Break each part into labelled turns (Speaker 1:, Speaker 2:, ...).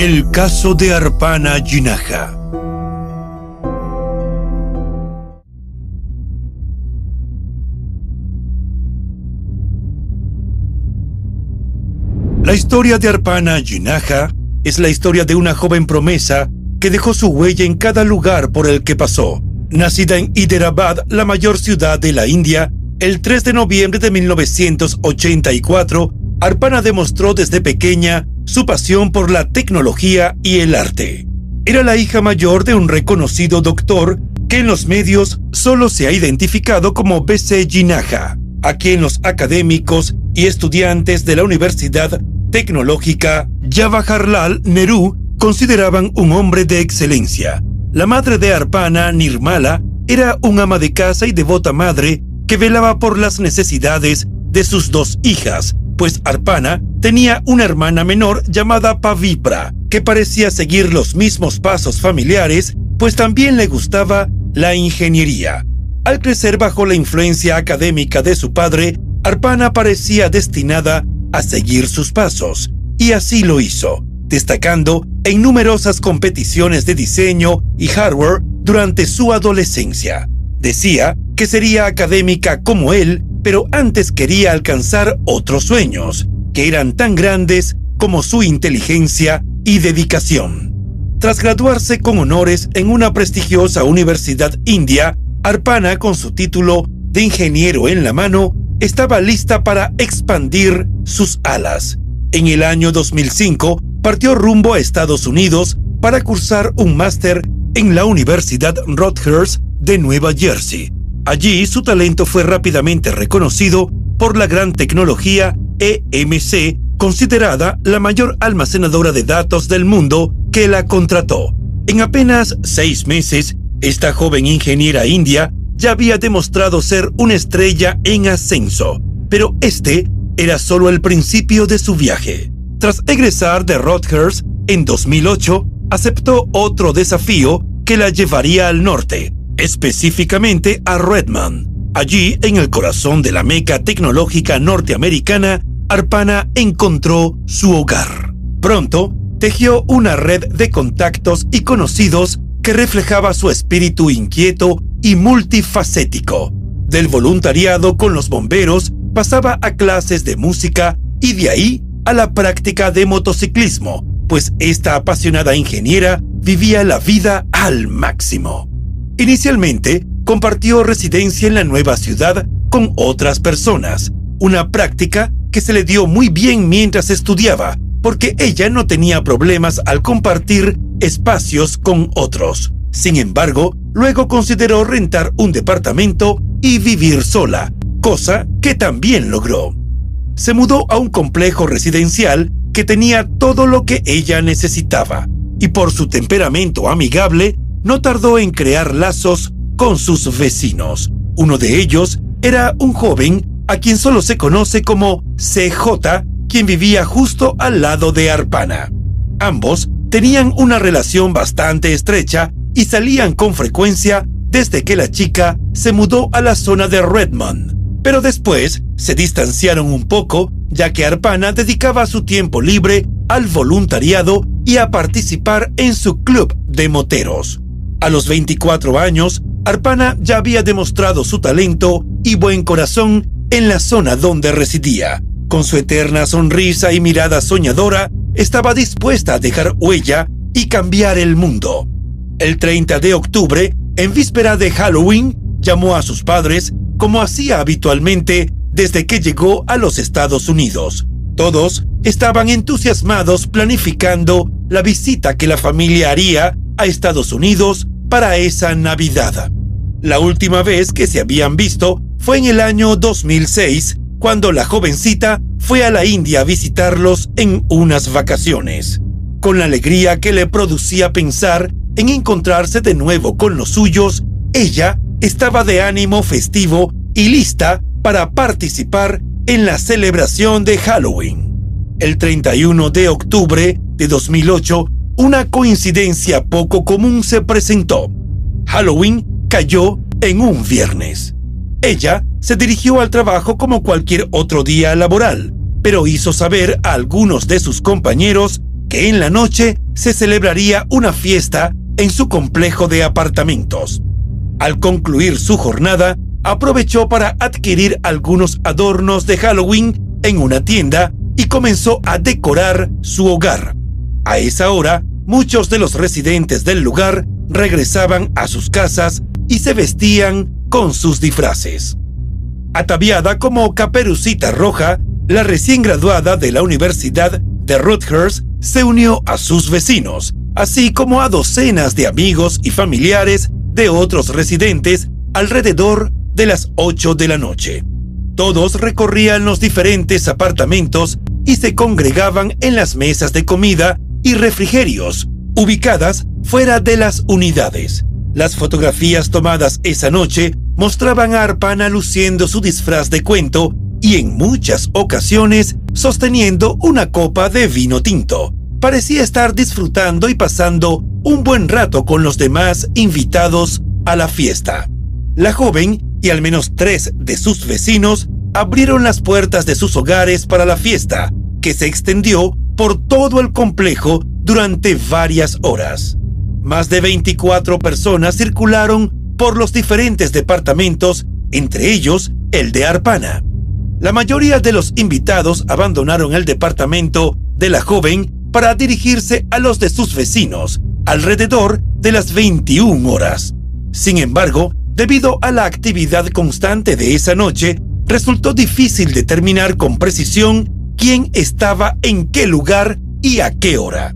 Speaker 1: El caso de Arpana Jinaja. La historia de Arpana Jinaja es la historia de una joven promesa que dejó su huella en cada lugar por el que pasó. Nacida en Hyderabad, la mayor ciudad de la India, el 3 de noviembre de 1984, Arpana demostró desde pequeña su pasión por la tecnología y el arte. Era la hija mayor de un reconocido doctor que en los medios solo se ha identificado como B.C. Jinaja, a quien los académicos y estudiantes de la Universidad Tecnológica Jawaharlal Nehru consideraban un hombre de excelencia. La madre de Arpana, Nirmala, era un ama de casa y devota madre que velaba por las necesidades de sus dos hijas, pues Arpana tenía una hermana menor llamada Pavipra, que parecía seguir los mismos pasos familiares, pues también le gustaba la ingeniería. Al crecer bajo la influencia académica de su padre, Arpana parecía destinada a seguir sus pasos, y así lo hizo, destacando en numerosas competiciones de diseño y hardware durante su adolescencia. Decía que sería académica como él pero antes quería alcanzar otros sueños, que eran tan grandes como su inteligencia y dedicación. Tras graduarse con honores en una prestigiosa universidad india, Arpana, con su título de ingeniero en la mano, estaba lista para expandir sus alas. En el año 2005, partió rumbo a Estados Unidos para cursar un máster en la Universidad Rutgers de Nueva Jersey, Allí su talento fue rápidamente reconocido por la gran tecnología EMC, considerada la mayor almacenadora de datos del mundo, que la contrató. En apenas seis meses, esta joven ingeniera india ya había demostrado ser una estrella en ascenso, pero este era solo el principio de su viaje. Tras egresar de Rutgers en 2008, aceptó otro desafío que la llevaría al norte, específicamente a Redmond. Allí, en el corazón de la meca tecnológica norteamericana, Arpana encontró su hogar. Pronto, tejió una red de contactos y conocidos que reflejaba su espíritu inquieto y multifacético. Del voluntariado con los bomberos pasaba a clases de música y de ahí a la práctica de motociclismo, pues esta apasionada ingeniera vivía la vida al máximo. Inicialmente, compartió residencia en la nueva ciudad con otras personas, una práctica que se le dio muy bien mientras estudiaba, porque ella no tenía problemas al compartir espacios con otros. Sin embargo, luego consideró rentar un departamento y vivir sola, cosa que también logró. Se mudó a un complejo residencial que tenía todo lo que ella necesitaba, y por su temperamento amigable, no tardó en crear lazos con sus vecinos. Uno de ellos era un joven a quien solo se conoce como CJ, quien vivía justo al lado de Arpana. Ambos tenían una relación bastante estrecha y salían con frecuencia desde que la chica se mudó a la zona de Redmond. Pero después se distanciaron un poco, ya que Arpana dedicaba su tiempo libre al voluntariado y a participar en su club de moteros. A los 24 años, Arpana ya había demostrado su talento y buen corazón en la zona donde residía. Con su eterna sonrisa y mirada soñadora, estaba dispuesta a dejar huella y cambiar el mundo. El 30 de octubre, en víspera de Halloween, llamó a sus padres como hacía habitualmente desde que llegó a los Estados Unidos. Todos estaban entusiasmados planificando la visita que la familia haría a Estados Unidos para esa Navidad. La última vez que se habían visto fue en el año 2006, cuando la jovencita fue a la India a visitarlos en unas vacaciones. Con la alegría que le producía pensar en encontrarse de nuevo con los suyos, ella estaba de ánimo festivo y lista para participar en la celebración de Halloween. El 31 de octubre de 2008, una coincidencia poco común se presentó. Halloween cayó en un viernes. Ella se dirigió al trabajo como cualquier otro día laboral, pero hizo saber a algunos de sus compañeros que en la noche se celebraría una fiesta en su complejo de apartamentos. Al concluir su jornada, aprovechó para adquirir algunos adornos de Halloween en una tienda y comenzó a decorar su hogar. A esa hora, muchos de los residentes del lugar regresaban a sus casas y se vestían con sus disfraces. Ataviada como caperucita roja, la recién graduada de la Universidad de Rutgers se unió a sus vecinos, así como a docenas de amigos y familiares de otros residentes alrededor de las 8 de la noche. Todos recorrían los diferentes apartamentos y se congregaban en las mesas de comida y refrigerios, ubicadas fuera de las unidades. Las fotografías tomadas esa noche mostraban a Arpana luciendo su disfraz de cuento y en muchas ocasiones sosteniendo una copa de vino tinto. Parecía estar disfrutando y pasando un buen rato con los demás invitados a la fiesta. La joven y al menos tres de sus vecinos abrieron las puertas de sus hogares para la fiesta, que se extendió por todo el complejo durante varias horas. Más de 24 personas circularon por los diferentes departamentos, entre ellos el de Arpana. La mayoría de los invitados abandonaron el departamento de la joven para dirigirse a los de sus vecinos alrededor de las 21 horas. Sin embargo, debido a la actividad constante de esa noche, resultó difícil determinar con precisión quién estaba en qué lugar y a qué hora.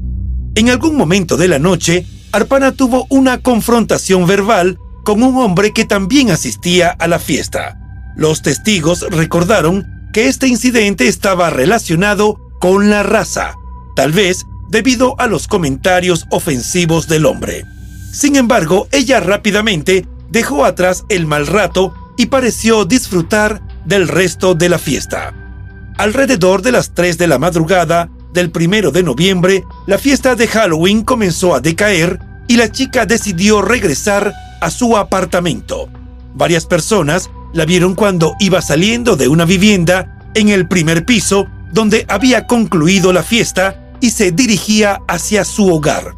Speaker 1: En algún momento de la noche, Arpana tuvo una confrontación verbal con un hombre que también asistía a la fiesta. Los testigos recordaron que este incidente estaba relacionado con la raza, tal vez debido a los comentarios ofensivos del hombre. Sin embargo, ella rápidamente dejó atrás el mal rato y pareció disfrutar del resto de la fiesta. Alrededor de las 3 de la madrugada del primero de noviembre, la fiesta de Halloween comenzó a decaer y la chica decidió regresar a su apartamento. Varias personas la vieron cuando iba saliendo de una vivienda en el primer piso donde había concluido la fiesta y se dirigía hacia su hogar.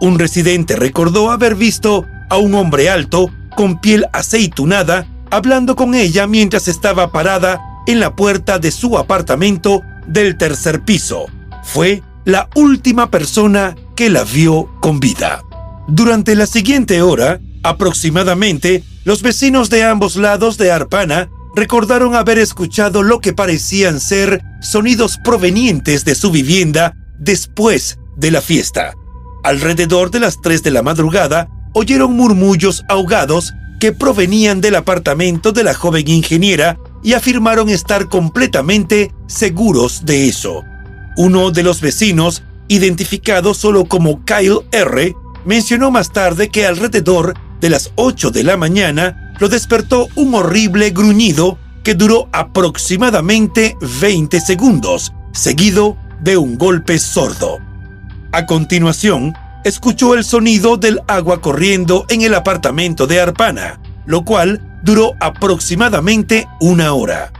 Speaker 1: Un residente recordó haber visto a un hombre alto con piel aceitunada hablando con ella mientras estaba parada en la puerta de su apartamento del tercer piso. Fue la última persona que la vio con vida. Durante la siguiente hora, aproximadamente, los vecinos de ambos lados de Arpana recordaron haber escuchado lo que parecían ser sonidos provenientes de su vivienda después de la fiesta. Alrededor de las 3 de la madrugada, oyeron murmullos ahogados que provenían del apartamento de la joven ingeniera y afirmaron estar completamente seguros de eso. Uno de los vecinos, identificado solo como Kyle R., mencionó más tarde que alrededor de las 8 de la mañana lo despertó un horrible gruñido que duró aproximadamente 20 segundos, seguido de un golpe sordo. A continuación, escuchó el sonido del agua corriendo en el apartamento de Arpana, lo cual duró aproximadamente una hora.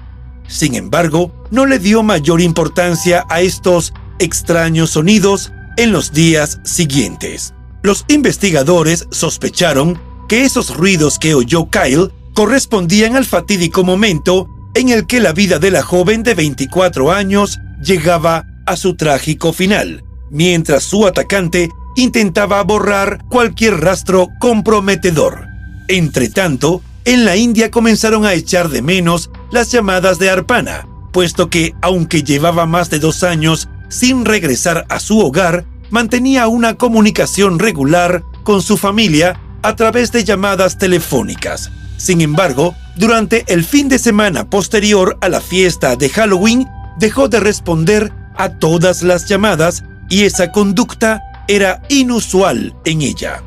Speaker 1: Sin embargo, no le dio mayor importancia a estos extraños sonidos en los días siguientes. Los investigadores sospecharon que esos ruidos que oyó Kyle correspondían al fatídico momento en el que la vida de la joven de 24 años llegaba a su trágico final, mientras su atacante intentaba borrar cualquier rastro comprometedor. Entretanto, en la India comenzaron a echar de menos las llamadas de Arpana, puesto que, aunque llevaba más de dos años sin regresar a su hogar, mantenía una comunicación regular con su familia a través de llamadas telefónicas. Sin embargo, durante el fin de semana posterior a la fiesta de Halloween, dejó de responder a todas las llamadas y esa conducta era inusual en ella.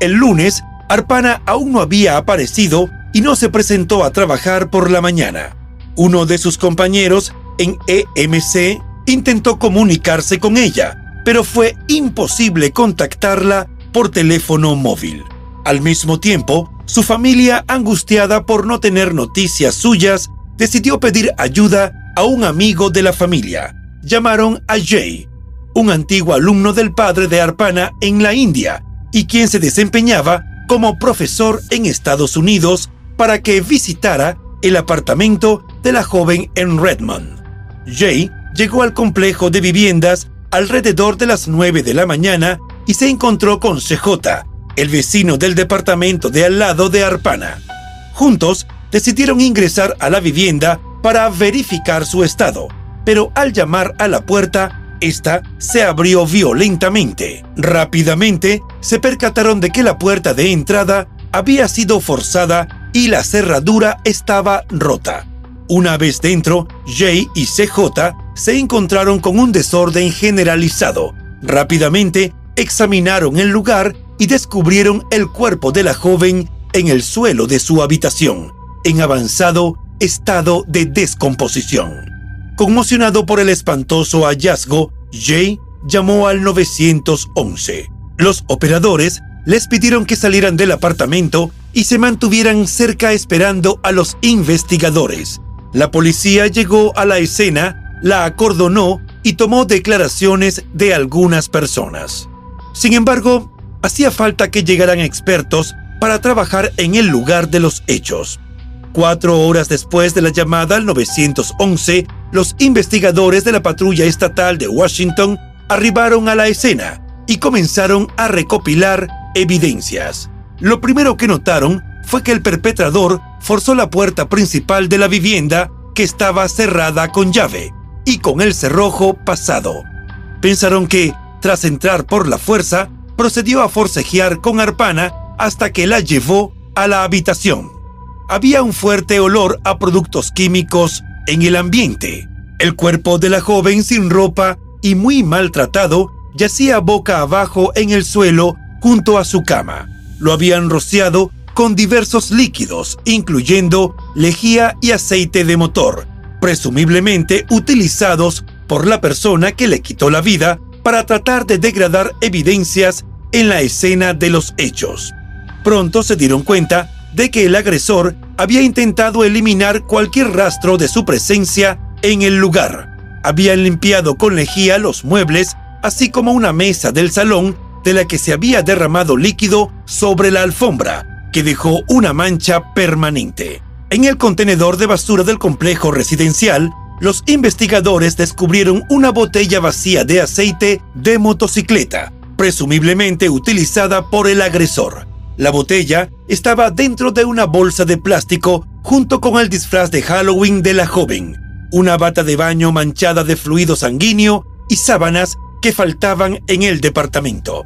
Speaker 1: El lunes, Arpana aún no había aparecido y no se presentó a trabajar por la mañana. Uno de sus compañeros en EMC intentó comunicarse con ella, pero fue imposible contactarla por teléfono móvil. Al mismo tiempo, su familia, angustiada por no tener noticias suyas, decidió pedir ayuda a un amigo de la familia. Llamaron a Jay, un antiguo alumno del padre de Arpana en la India y quien se desempeñaba como profesor en Estados Unidos para que visitara el apartamento de la joven en Redmond. Jay llegó al complejo de viviendas alrededor de las 9 de la mañana y se encontró con CJ, el vecino del departamento de al lado de Arpana. Juntos decidieron ingresar a la vivienda para verificar su estado, pero al llamar a la puerta esta se abrió violentamente. Rápidamente se percataron de que la puerta de entrada había sido forzada y la cerradura estaba rota. Una vez dentro, Jay y CJ se encontraron con un desorden generalizado. Rápidamente examinaron el lugar y descubrieron el cuerpo de la joven en el suelo de su habitación, en avanzado estado de descomposición. Conmocionado por el espantoso hallazgo, Jay llamó al 911. Los operadores les pidieron que salieran del apartamento y se mantuvieran cerca esperando a los investigadores. La policía llegó a la escena, la acordonó y tomó declaraciones de algunas personas. Sin embargo, hacía falta que llegaran expertos para trabajar en el lugar de los hechos. Cuatro horas después de la llamada al 911, los investigadores de la patrulla estatal de Washington arribaron a la escena y comenzaron a recopilar evidencias. Lo primero que notaron fue que el perpetrador forzó la puerta principal de la vivienda que estaba cerrada con llave y con el cerrojo pasado. Pensaron que, tras entrar por la fuerza, procedió a forcejear con Arpana hasta que la llevó a la habitación. Había un fuerte olor a productos químicos en el ambiente. El cuerpo de la joven sin ropa y muy maltratado yacía boca abajo en el suelo junto a su cama. Lo habían rociado con diversos líquidos, incluyendo lejía y aceite de motor, presumiblemente utilizados por la persona que le quitó la vida para tratar de degradar evidencias en la escena de los hechos. Pronto se dieron cuenta de que el agresor había intentado eliminar cualquier rastro de su presencia en el lugar. Habían limpiado con lejía los muebles, así como una mesa del salón de la que se había derramado líquido sobre la alfombra, que dejó una mancha permanente. En el contenedor de basura del complejo residencial, los investigadores descubrieron una botella vacía de aceite de motocicleta, presumiblemente utilizada por el agresor. La botella estaba dentro de una bolsa de plástico junto con el disfraz de Halloween de la joven, una bata de baño manchada de fluido sanguíneo y sábanas que faltaban en el departamento.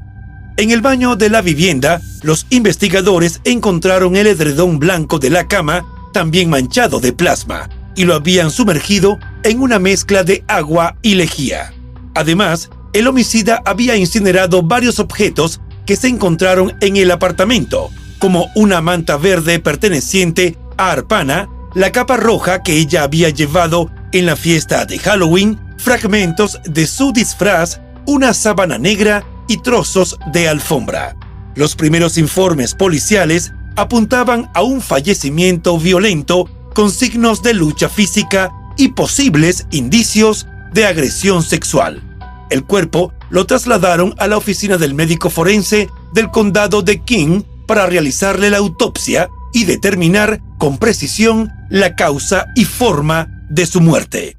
Speaker 1: En el baño de la vivienda, los investigadores encontraron el edredón blanco de la cama también manchado de plasma y lo habían sumergido en una mezcla de agua y lejía. Además, el homicida había incinerado varios objetos que se encontraron en el apartamento, como una manta verde perteneciente a Arpana, la capa roja que ella había llevado en la fiesta de Halloween, fragmentos de su disfraz, una sábana negra y trozos de alfombra. Los primeros informes policiales apuntaban a un fallecimiento violento con signos de lucha física y posibles indicios de agresión sexual. El cuerpo lo trasladaron a la oficina del médico forense del condado de King para realizarle la autopsia y determinar con precisión la causa y forma de su muerte.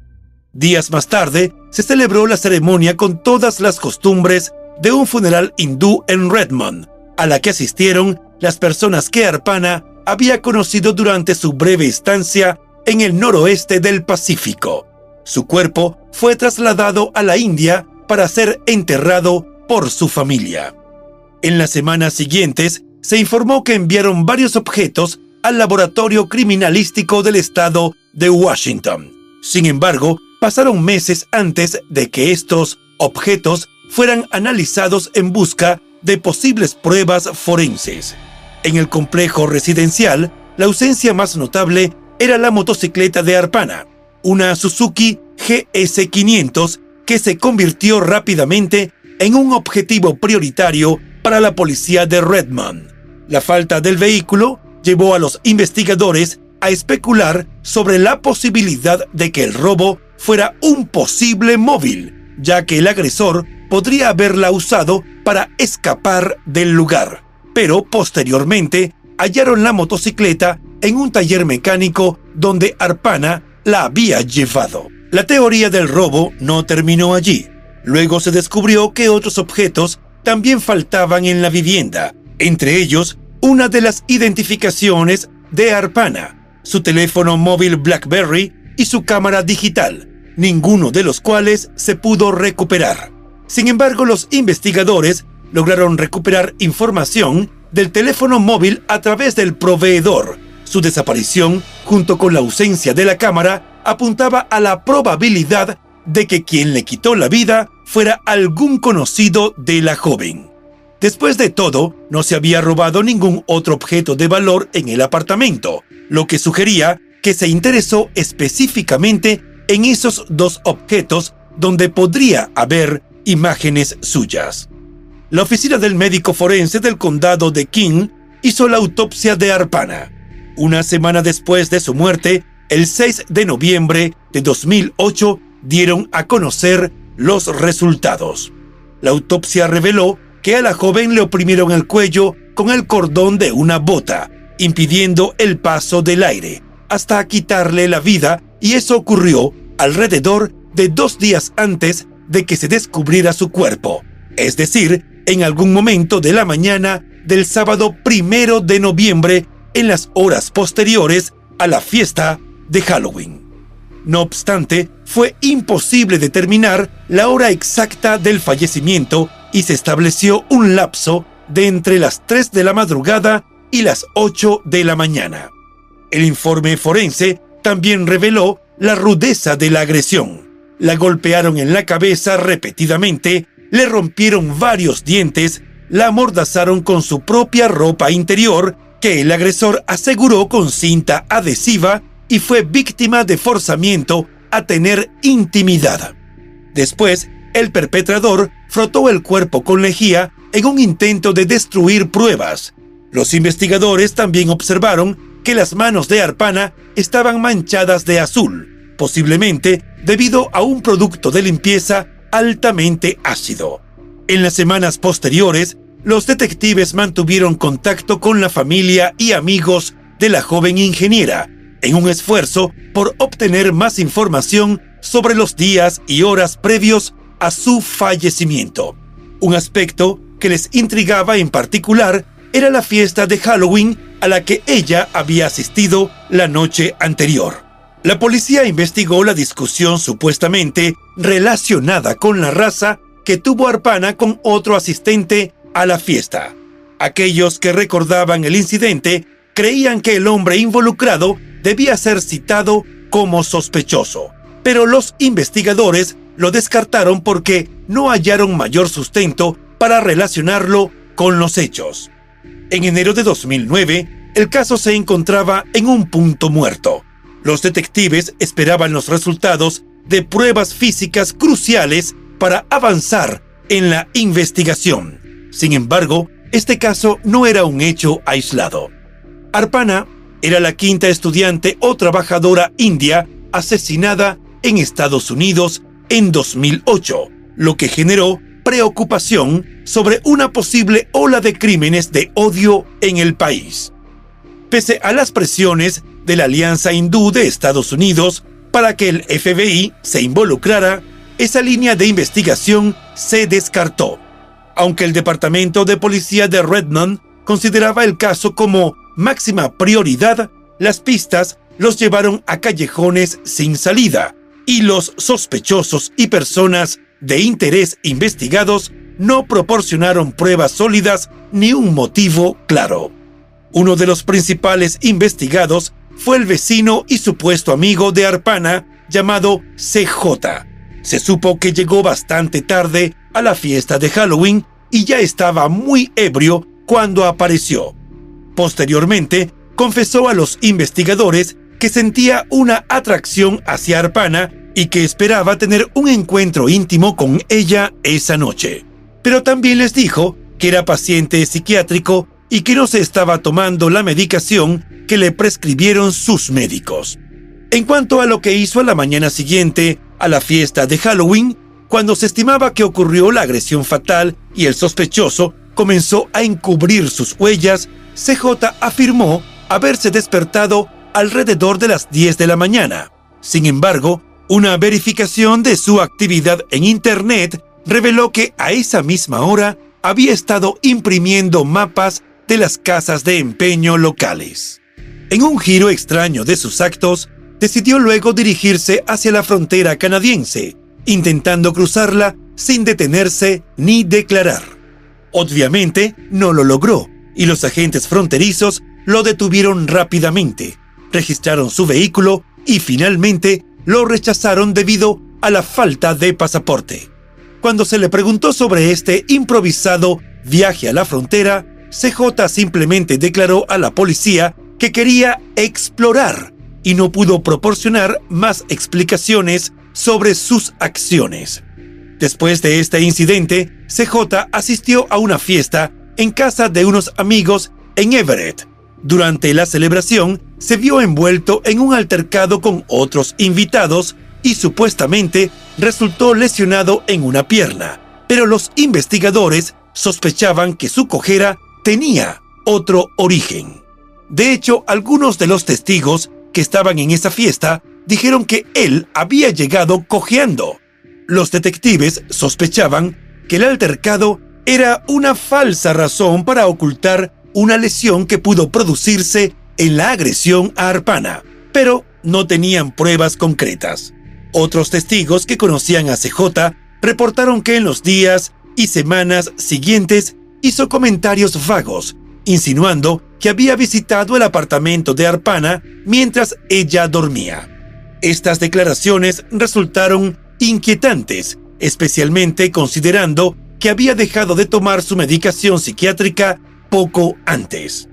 Speaker 1: Días más tarde, se celebró la ceremonia con todas las costumbres de un funeral hindú en Redmond, a la que asistieron las personas que Arpana había conocido durante su breve estancia en el noroeste del Pacífico. Su cuerpo fue trasladado a la India para ser enterrado por su familia. En las semanas siguientes, se informó que enviaron varios objetos al laboratorio criminalístico del estado de Washington. Sin embargo, pasaron meses antes de que estos objetos fueran analizados en busca de posibles pruebas forenses. En el complejo residencial, la ausencia más notable era la motocicleta de Arpana, una Suzuki GS500 que se convirtió rápidamente en un objetivo prioritario para la policía de Redmond. La falta del vehículo llevó a los investigadores a especular sobre la posibilidad de que el robo fuera un posible móvil, ya que el agresor podría haberla usado para escapar del lugar. Pero posteriormente hallaron la motocicleta en un taller mecánico donde Arpana la había llevado. La teoría del robo no terminó allí. Luego se descubrió que otros objetos también faltaban en la vivienda, entre ellos una de las identificaciones de Arpana, su teléfono móvil BlackBerry y su cámara digital, ninguno de los cuales se pudo recuperar. Sin embargo, los investigadores lograron recuperar información del teléfono móvil a través del proveedor. Su desaparición, junto con la ausencia de la cámara, apuntaba a la probabilidad de que quien le quitó la vida fuera algún conocido de la joven. Después de todo, no se había robado ningún otro objeto de valor en el apartamento, lo que sugería que se interesó específicamente en esos dos objetos donde podría haber imágenes suyas. La oficina del médico forense del condado de King hizo la autopsia de Arpana. Una semana después de su muerte, el 6 de noviembre de 2008, dieron a conocer los resultados. La autopsia reveló que a la joven le oprimieron el cuello con el cordón de una bota, impidiendo el paso del aire, hasta quitarle la vida, y eso ocurrió alrededor de dos días antes de que se descubriera su cuerpo, es decir, en algún momento de la mañana del sábado primero de noviembre en las horas posteriores a la fiesta de Halloween. No obstante, fue imposible determinar la hora exacta del fallecimiento y se estableció un lapso de entre las 3 de la madrugada y las 8 de la mañana. El informe forense también reveló la rudeza de la agresión la golpearon en la cabeza repetidamente, le rompieron varios dientes, la amordazaron con su propia ropa interior, que el agresor aseguró con cinta adhesiva y fue víctima de forzamiento a tener intimidad. Después, el perpetrador frotó el cuerpo con lejía en un intento de destruir pruebas. Los investigadores también observaron que las manos de Arpana estaban manchadas de azul, posiblemente debido a un producto de limpieza altamente ácido. En las semanas posteriores, los detectives mantuvieron contacto con la familia y amigos de la joven ingeniera, en un esfuerzo por obtener más información sobre los días y horas previos a su fallecimiento. Un aspecto que les intrigaba en particular era la fiesta de Halloween a la que ella había asistido la noche anterior. La policía investigó la discusión supuestamente relacionada con la raza que tuvo Arpana con otro asistente a la fiesta. Aquellos que recordaban el incidente creían que el hombre involucrado debía ser citado como sospechoso, pero los investigadores lo descartaron porque no hallaron mayor sustento para relacionarlo con los hechos. En enero de 2009, el caso se encontraba en un punto muerto. Los detectives esperaban los resultados de pruebas físicas cruciales para avanzar en la investigación. Sin embargo, este caso no era un hecho aislado. Arpana era la quinta estudiante o trabajadora india asesinada en Estados Unidos en 2008, lo que generó preocupación sobre una posible ola de crímenes de odio en el país. Pese a las presiones de la Alianza Hindú de Estados Unidos para que el FBI se involucrara, esa línea de investigación se descartó. Aunque el Departamento de Policía de Redmond consideraba el caso como máxima prioridad, las pistas los llevaron a callejones sin salida y los sospechosos y personas de interés investigados no proporcionaron pruebas sólidas ni un motivo claro. Uno de los principales investigados fue el vecino y supuesto amigo de Arpana llamado CJ. Se supo que llegó bastante tarde a la fiesta de Halloween y ya estaba muy ebrio cuando apareció. Posteriormente, confesó a los investigadores que sentía una atracción hacia Arpana y que esperaba tener un encuentro íntimo con ella esa noche. Pero también les dijo que era paciente psiquiátrico y que no se estaba tomando la medicación que le prescribieron sus médicos. En cuanto a lo que hizo a la mañana siguiente a la fiesta de Halloween, cuando se estimaba que ocurrió la agresión fatal y el sospechoso comenzó a encubrir sus huellas, CJ afirmó haberse despertado alrededor de las 10 de la mañana. Sin embargo, una verificación de su actividad en Internet reveló que a esa misma hora había estado imprimiendo mapas de las casas de empeño locales. En un giro extraño de sus actos, decidió luego dirigirse hacia la frontera canadiense, intentando cruzarla sin detenerse ni declarar. Obviamente no lo logró y los agentes fronterizos lo detuvieron rápidamente, registraron su vehículo y finalmente lo rechazaron debido a la falta de pasaporte. Cuando se le preguntó sobre este improvisado viaje a la frontera, CJ simplemente declaró a la policía que quería explorar y no pudo proporcionar más explicaciones sobre sus acciones. Después de este incidente, CJ asistió a una fiesta en casa de unos amigos en Everett. Durante la celebración, se vio envuelto en un altercado con otros invitados y supuestamente resultó lesionado en una pierna, pero los investigadores sospechaban que su cojera tenía otro origen. De hecho, algunos de los testigos que estaban en esa fiesta dijeron que él había llegado cojeando. Los detectives sospechaban que el altercado era una falsa razón para ocultar una lesión que pudo producirse en la agresión a Arpana, pero no tenían pruebas concretas. Otros testigos que conocían a CJ reportaron que en los días y semanas siguientes hizo comentarios vagos, insinuando que había visitado el apartamento de Arpana mientras ella dormía. Estas declaraciones resultaron inquietantes, especialmente considerando que había dejado de tomar su medicación psiquiátrica poco antes.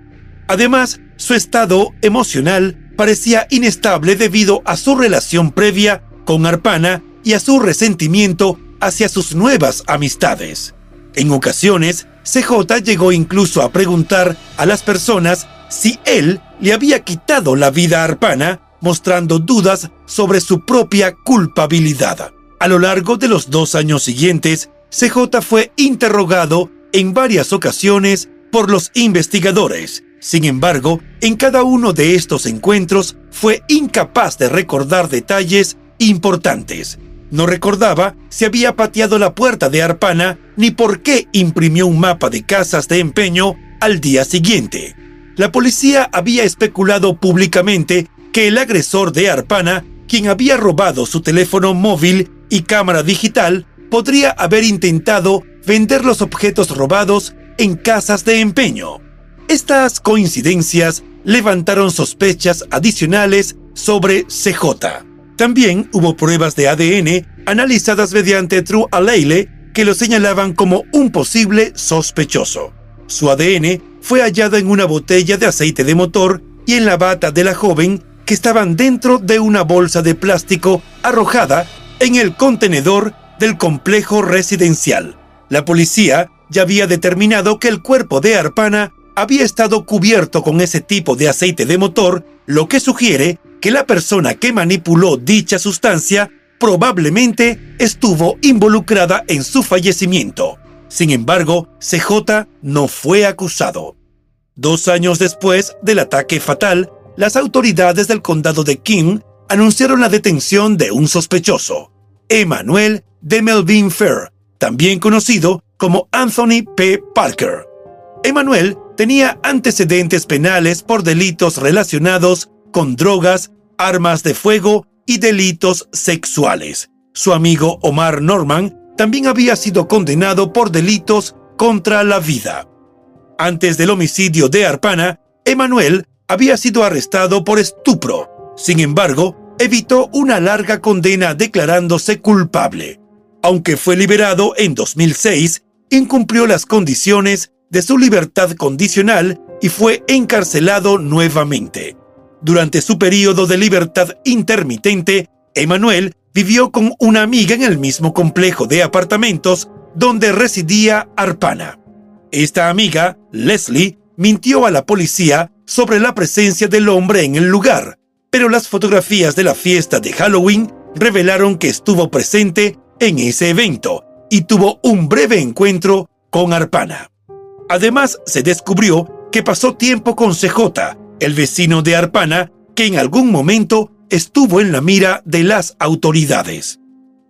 Speaker 1: Además, su estado emocional parecía inestable debido a su relación previa con Arpana y a su resentimiento hacia sus nuevas amistades. En ocasiones, CJ llegó incluso a preguntar a las personas si él le había quitado la vida a Arpana, mostrando dudas sobre su propia culpabilidad. A lo largo de los dos años siguientes, CJ fue interrogado en varias ocasiones por los investigadores. Sin embargo, en cada uno de estos encuentros fue incapaz de recordar detalles importantes, no recordaba si había pateado la puerta de Arpana ni por qué imprimió un mapa de casas de empeño al día siguiente. La policía había especulado públicamente que el agresor de Arpana, quien había robado su teléfono móvil y cámara digital, podría haber intentado vender los objetos robados en casas de empeño. Estas coincidencias levantaron sospechas adicionales sobre CJ. También hubo pruebas de ADN analizadas mediante True Aleile que lo señalaban como un posible sospechoso. Su ADN fue hallado en una botella de aceite de motor y en la bata de la joven que estaban dentro de una bolsa de plástico arrojada en el contenedor del complejo residencial. La policía ya había determinado que el cuerpo de Arpana había estado cubierto con ese tipo de aceite de motor, lo que sugiere que la persona que manipuló dicha sustancia probablemente estuvo involucrada en su fallecimiento. Sin embargo, CJ no fue acusado. Dos años después del ataque fatal, las autoridades del condado de King anunciaron la detención de un sospechoso, Emmanuel de Melvin Fair, también conocido como Anthony P. Parker. Emmanuel tenía antecedentes penales por delitos relacionados con drogas, armas de fuego y delitos sexuales. Su amigo Omar Norman también había sido condenado por delitos contra la vida. Antes del homicidio de Arpana, Emmanuel había sido arrestado por estupro. Sin embargo, evitó una larga condena declarándose culpable. Aunque fue liberado en 2006, incumplió las condiciones de su libertad condicional y fue encarcelado nuevamente. Durante su periodo de libertad intermitente, Emanuel vivió con una amiga en el mismo complejo de apartamentos donde residía Arpana. Esta amiga, Leslie, mintió a la policía sobre la presencia del hombre en el lugar, pero las fotografías de la fiesta de Halloween revelaron que estuvo presente en ese evento y tuvo un breve encuentro con Arpana. Además, se descubrió que pasó tiempo con CJ, el vecino de Arpana, que en algún momento estuvo en la mira de las autoridades.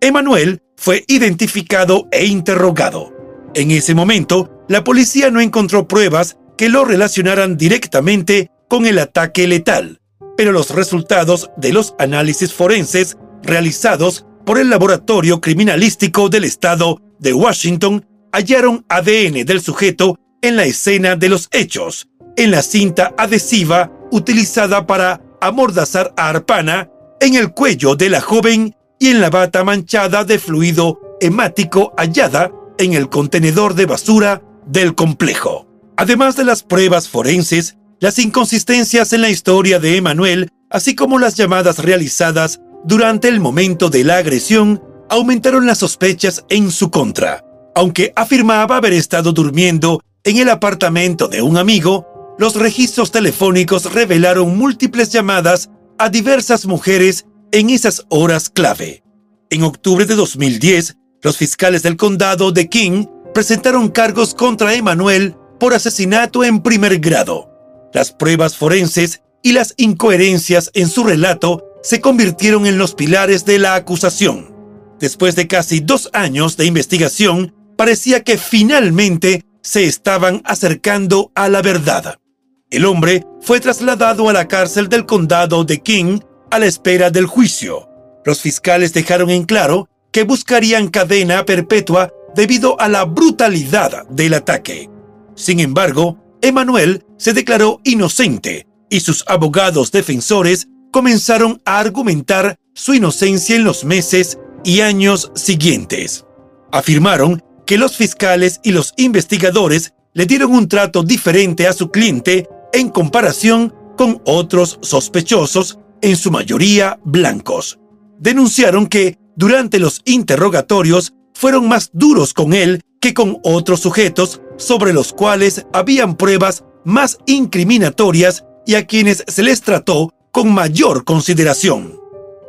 Speaker 1: Emanuel fue identificado e interrogado. En ese momento, la policía no encontró pruebas que lo relacionaran directamente con el ataque letal, pero los resultados de los análisis forenses realizados por el Laboratorio Criminalístico del Estado de Washington hallaron ADN del sujeto en la escena de los hechos, en la cinta adhesiva utilizada para amordazar a Arpana, en el cuello de la joven y en la bata manchada de fluido hemático hallada en el contenedor de basura del complejo. Además de las pruebas forenses, las inconsistencias en la historia de Emanuel, así como las llamadas realizadas durante el momento de la agresión, aumentaron las sospechas en su contra. Aunque afirmaba haber estado durmiendo en el apartamento de un amigo, los registros telefónicos revelaron múltiples llamadas a diversas mujeres en esas horas clave. En octubre de 2010, los fiscales del condado de King presentaron cargos contra Emanuel por asesinato en primer grado. Las pruebas forenses y las incoherencias en su relato se convirtieron en los pilares de la acusación. Después de casi dos años de investigación, parecía que finalmente se estaban acercando a la verdad. El hombre fue trasladado a la cárcel del condado de King a la espera del juicio. Los fiscales dejaron en claro que buscarían cadena perpetua debido a la brutalidad del ataque. Sin embargo, Emanuel se declaró inocente y sus abogados defensores comenzaron a argumentar su inocencia en los meses y años siguientes. Afirmaron que los fiscales y los investigadores le dieron un trato diferente a su cliente en comparación con otros sospechosos, en su mayoría blancos. Denunciaron que durante los interrogatorios fueron más duros con él que con otros sujetos sobre los cuales habían pruebas más incriminatorias y a quienes se les trató con mayor consideración.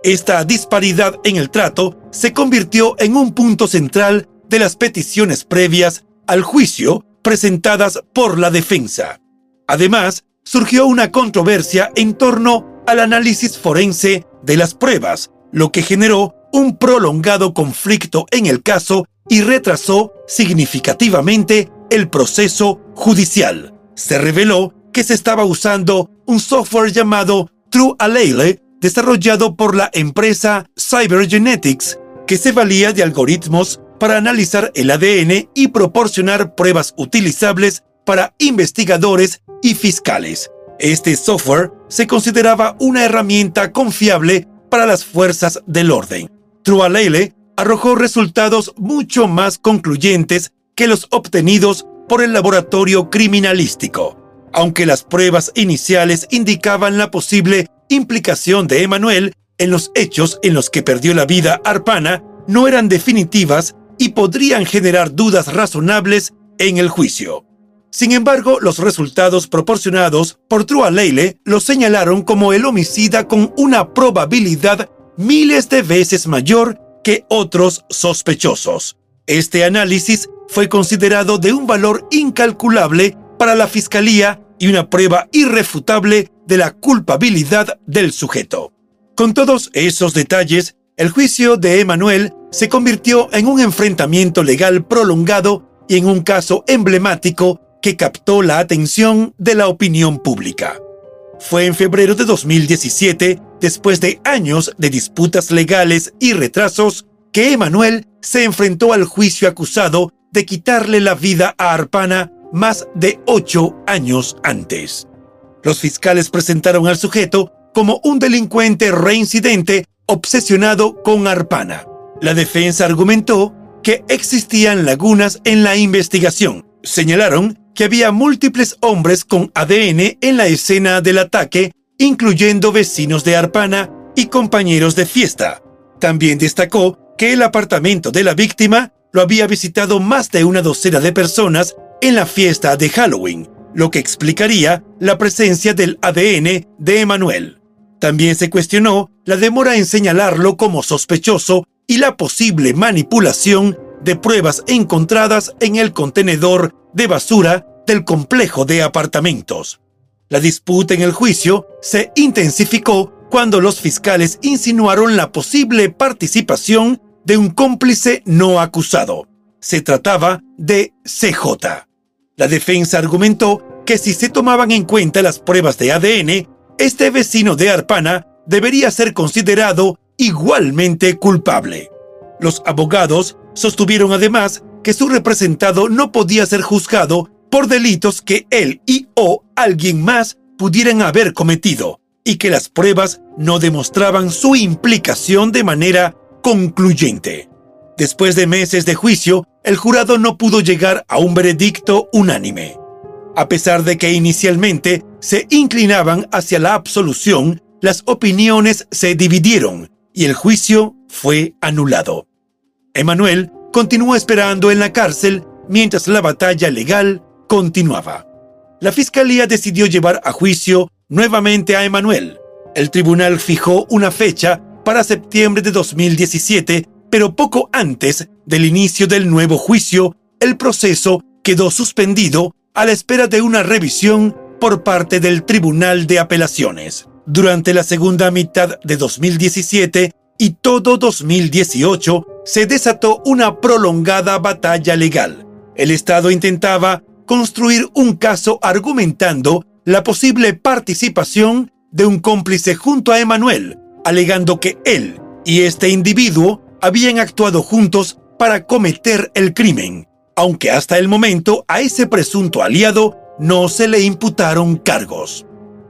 Speaker 1: Esta disparidad en el trato se convirtió en un punto central de las peticiones previas al juicio presentadas por la defensa. Además, surgió una controversia en torno al análisis forense de las pruebas, lo que generó un prolongado conflicto en el caso y retrasó significativamente el proceso judicial. Se reveló que se estaba usando un software llamado True Aleile desarrollado por la empresa Cybergenetics, que se valía de algoritmos para analizar el ADN y proporcionar pruebas utilizables para investigadores y fiscales. Este software se consideraba una herramienta confiable para las fuerzas del orden. Trualele arrojó resultados mucho más concluyentes que los obtenidos por el laboratorio criminalístico. Aunque las pruebas iniciales indicaban la posible implicación de Emanuel en los hechos en los que perdió la vida Arpana, no eran definitivas y podrían generar dudas razonables en el juicio. Sin embargo, los resultados proporcionados por Trua Leile lo señalaron como el homicida con una probabilidad miles de veces mayor que otros sospechosos. Este análisis fue considerado de un valor incalculable para la Fiscalía y una prueba irrefutable de la culpabilidad del sujeto. Con todos esos detalles, el juicio de Emanuel se convirtió en un enfrentamiento legal prolongado y en un caso emblemático que captó la atención de la opinión pública. Fue en febrero de 2017, después de años de disputas legales y retrasos, que Emanuel se enfrentó al juicio acusado de quitarle la vida a Arpana más de ocho años antes. Los fiscales presentaron al sujeto como un delincuente reincidente obsesionado con Arpana. La defensa argumentó que existían lagunas en la investigación. Señalaron que había múltiples hombres con ADN en la escena del ataque, incluyendo vecinos de Arpana y compañeros de fiesta. También destacó que el apartamento de la víctima lo había visitado más de una docena de personas en la fiesta de Halloween, lo que explicaría la presencia del ADN de Emanuel. También se cuestionó la demora en señalarlo como sospechoso y la posible manipulación de pruebas encontradas en el contenedor de basura del complejo de apartamentos. La disputa en el juicio se intensificó cuando los fiscales insinuaron la posible participación de un cómplice no acusado. Se trataba de CJ. La defensa argumentó que si se tomaban en cuenta las pruebas de ADN, este vecino de Arpana debería ser considerado igualmente culpable. Los abogados sostuvieron además que su representado no podía ser juzgado por delitos que él y o alguien más pudieran haber cometido y que las pruebas no demostraban su implicación de manera concluyente. Después de meses de juicio, el jurado no pudo llegar a un veredicto unánime. A pesar de que inicialmente se inclinaban hacia la absolución, las opiniones se dividieron y el juicio fue anulado. Emanuel continuó esperando en la cárcel mientras la batalla legal continuaba. La fiscalía decidió llevar a juicio nuevamente a Emanuel. El tribunal fijó una fecha para septiembre de 2017, pero poco antes del inicio del nuevo juicio, el proceso quedó suspendido a la espera de una revisión por parte del Tribunal de Apelaciones. Durante la segunda mitad de 2017, y todo 2018 se desató una prolongada batalla legal. El Estado intentaba construir un caso argumentando la posible participación de un cómplice junto a Emanuel, alegando que él y este individuo habían actuado juntos para cometer el crimen, aunque hasta el momento a ese presunto aliado no se le imputaron cargos.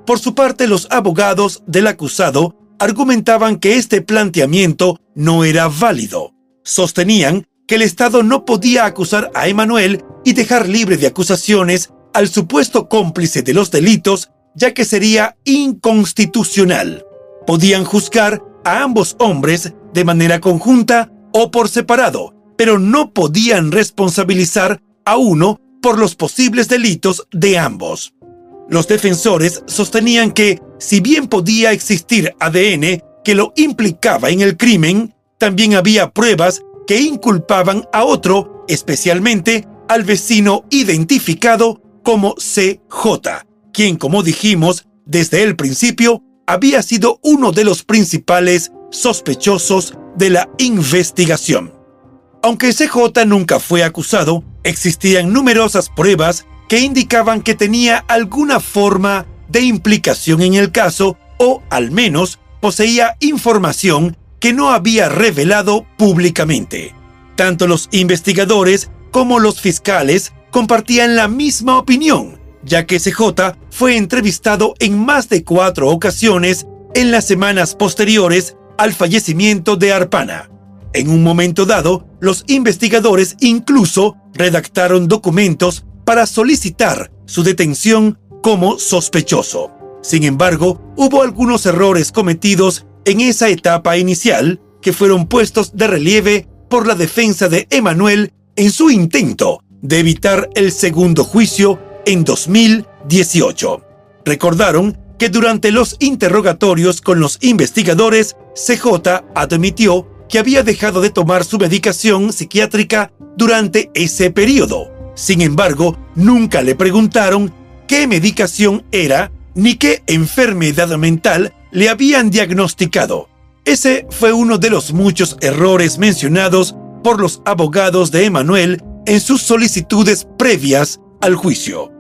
Speaker 1: Por su parte, los abogados del acusado argumentaban que este planteamiento no era válido. Sostenían que el Estado no podía acusar a Emanuel y dejar libre de acusaciones al supuesto cómplice de los delitos, ya que sería inconstitucional. Podían juzgar a ambos hombres de manera conjunta o por separado, pero no podían responsabilizar a uno por los posibles delitos de ambos. Los defensores sostenían que, si bien podía existir ADN que lo implicaba en el crimen, también había pruebas que inculpaban a otro, especialmente al vecino identificado como CJ, quien, como dijimos desde el principio, había sido uno de los principales sospechosos de la investigación. Aunque CJ nunca fue acusado, existían numerosas pruebas que indicaban que tenía alguna forma de implicación en el caso o al menos poseía información que no había revelado públicamente. Tanto los investigadores como los fiscales compartían la misma opinión, ya que CJ fue entrevistado en más de cuatro ocasiones en las semanas posteriores al fallecimiento de Arpana. En un momento dado, los investigadores incluso redactaron documentos para solicitar su detención como sospechoso. Sin embargo, hubo algunos errores cometidos en esa etapa inicial que fueron puestos de relieve por la defensa de Emanuel en su intento de evitar el segundo juicio en 2018. Recordaron que durante los interrogatorios con los investigadores, CJ admitió que había dejado de tomar su medicación psiquiátrica durante ese periodo. Sin embargo, nunca le preguntaron qué medicación era ni qué enfermedad mental le habían diagnosticado. Ese fue uno de los muchos errores mencionados por los abogados de Emanuel en sus solicitudes previas al juicio.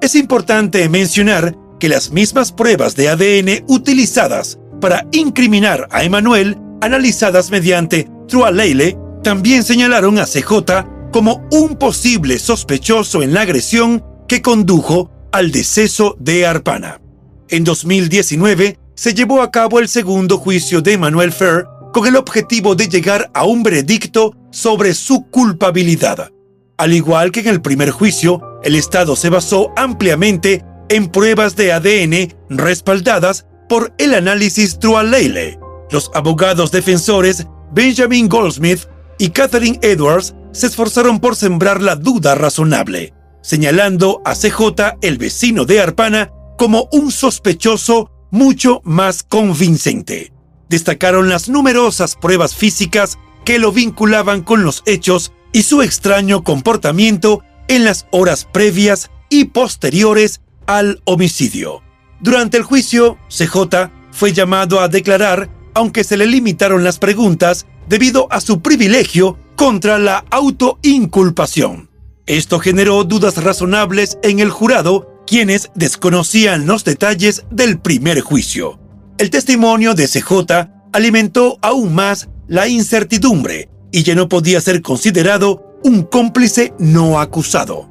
Speaker 1: Es importante mencionar que las mismas pruebas de ADN utilizadas para incriminar a Emanuel, analizadas mediante Trualeile, también señalaron a CJ como un posible sospechoso en la agresión que condujo al deceso de Arpana. En 2019 se llevó a cabo el segundo juicio de Emanuel Fer con el objetivo de llegar a un veredicto sobre su culpabilidad. Al igual que en el primer juicio, el Estado se basó ampliamente en pruebas de ADN respaldadas por el análisis Trualeile. Los abogados defensores Benjamin Goldsmith y Catherine Edwards se esforzaron por sembrar la duda razonable, señalando a CJ, el vecino de Arpana, como un sospechoso mucho más convincente. Destacaron las numerosas pruebas físicas que lo vinculaban con los hechos y su extraño comportamiento en las horas previas y posteriores al homicidio. Durante el juicio, CJ fue llamado a declarar, aunque se le limitaron las preguntas debido a su privilegio contra la autoinculpación. Esto generó dudas razonables en el jurado, quienes desconocían los detalles del primer juicio. El testimonio de CJ alimentó aún más la incertidumbre y ya no podía ser considerado un cómplice no acusado.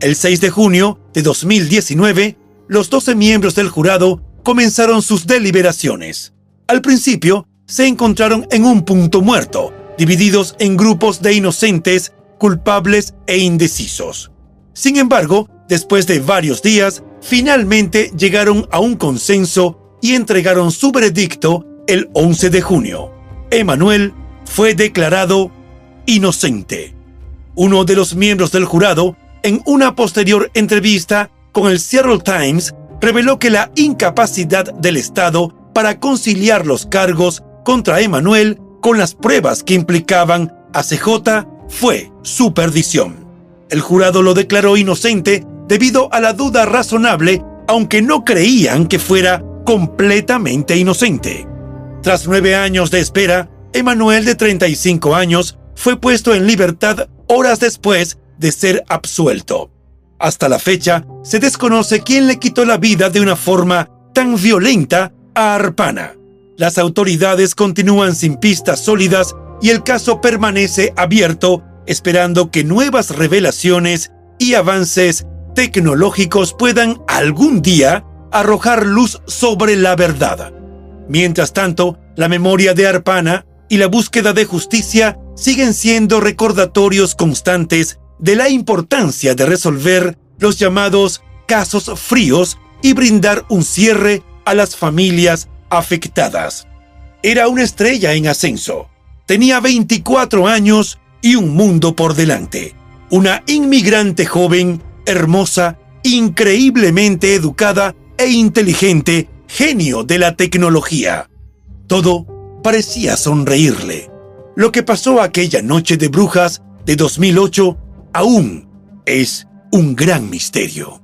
Speaker 1: El 6 de junio de 2019, los 12 miembros del jurado comenzaron sus deliberaciones. Al principio, se encontraron en un punto muerto, divididos en grupos de inocentes, culpables e indecisos. Sin embargo, después de varios días, finalmente llegaron a un consenso y entregaron su veredicto el 11 de junio. Emanuel fue declarado inocente. Uno de los miembros del jurado, en una posterior entrevista con el Seattle Times, reveló que la incapacidad del Estado para conciliar los cargos contra Emanuel con las pruebas que implicaban a CJ fue su perdición. El jurado lo declaró inocente debido a la duda razonable, aunque no creían que fuera completamente inocente. Tras nueve años de espera, Emanuel, de 35 años, fue puesto en libertad horas después de ser absuelto. Hasta la fecha, se desconoce quién le quitó la vida de una forma tan violenta a Arpana. Las autoridades continúan sin pistas sólidas y el caso permanece abierto, esperando que nuevas revelaciones y avances tecnológicos puedan algún día arrojar luz sobre la verdad. Mientras tanto, la memoria de Arpana y la búsqueda de justicia siguen siendo recordatorios constantes de la importancia de resolver los llamados casos fríos y brindar un cierre a las familias afectadas. Era una estrella en ascenso. Tenía 24 años y un mundo por delante. Una inmigrante joven, hermosa, increíblemente educada e inteligente, genio de la tecnología. Todo parecía sonreírle. Lo que pasó aquella noche de brujas de 2008 aún es un gran misterio.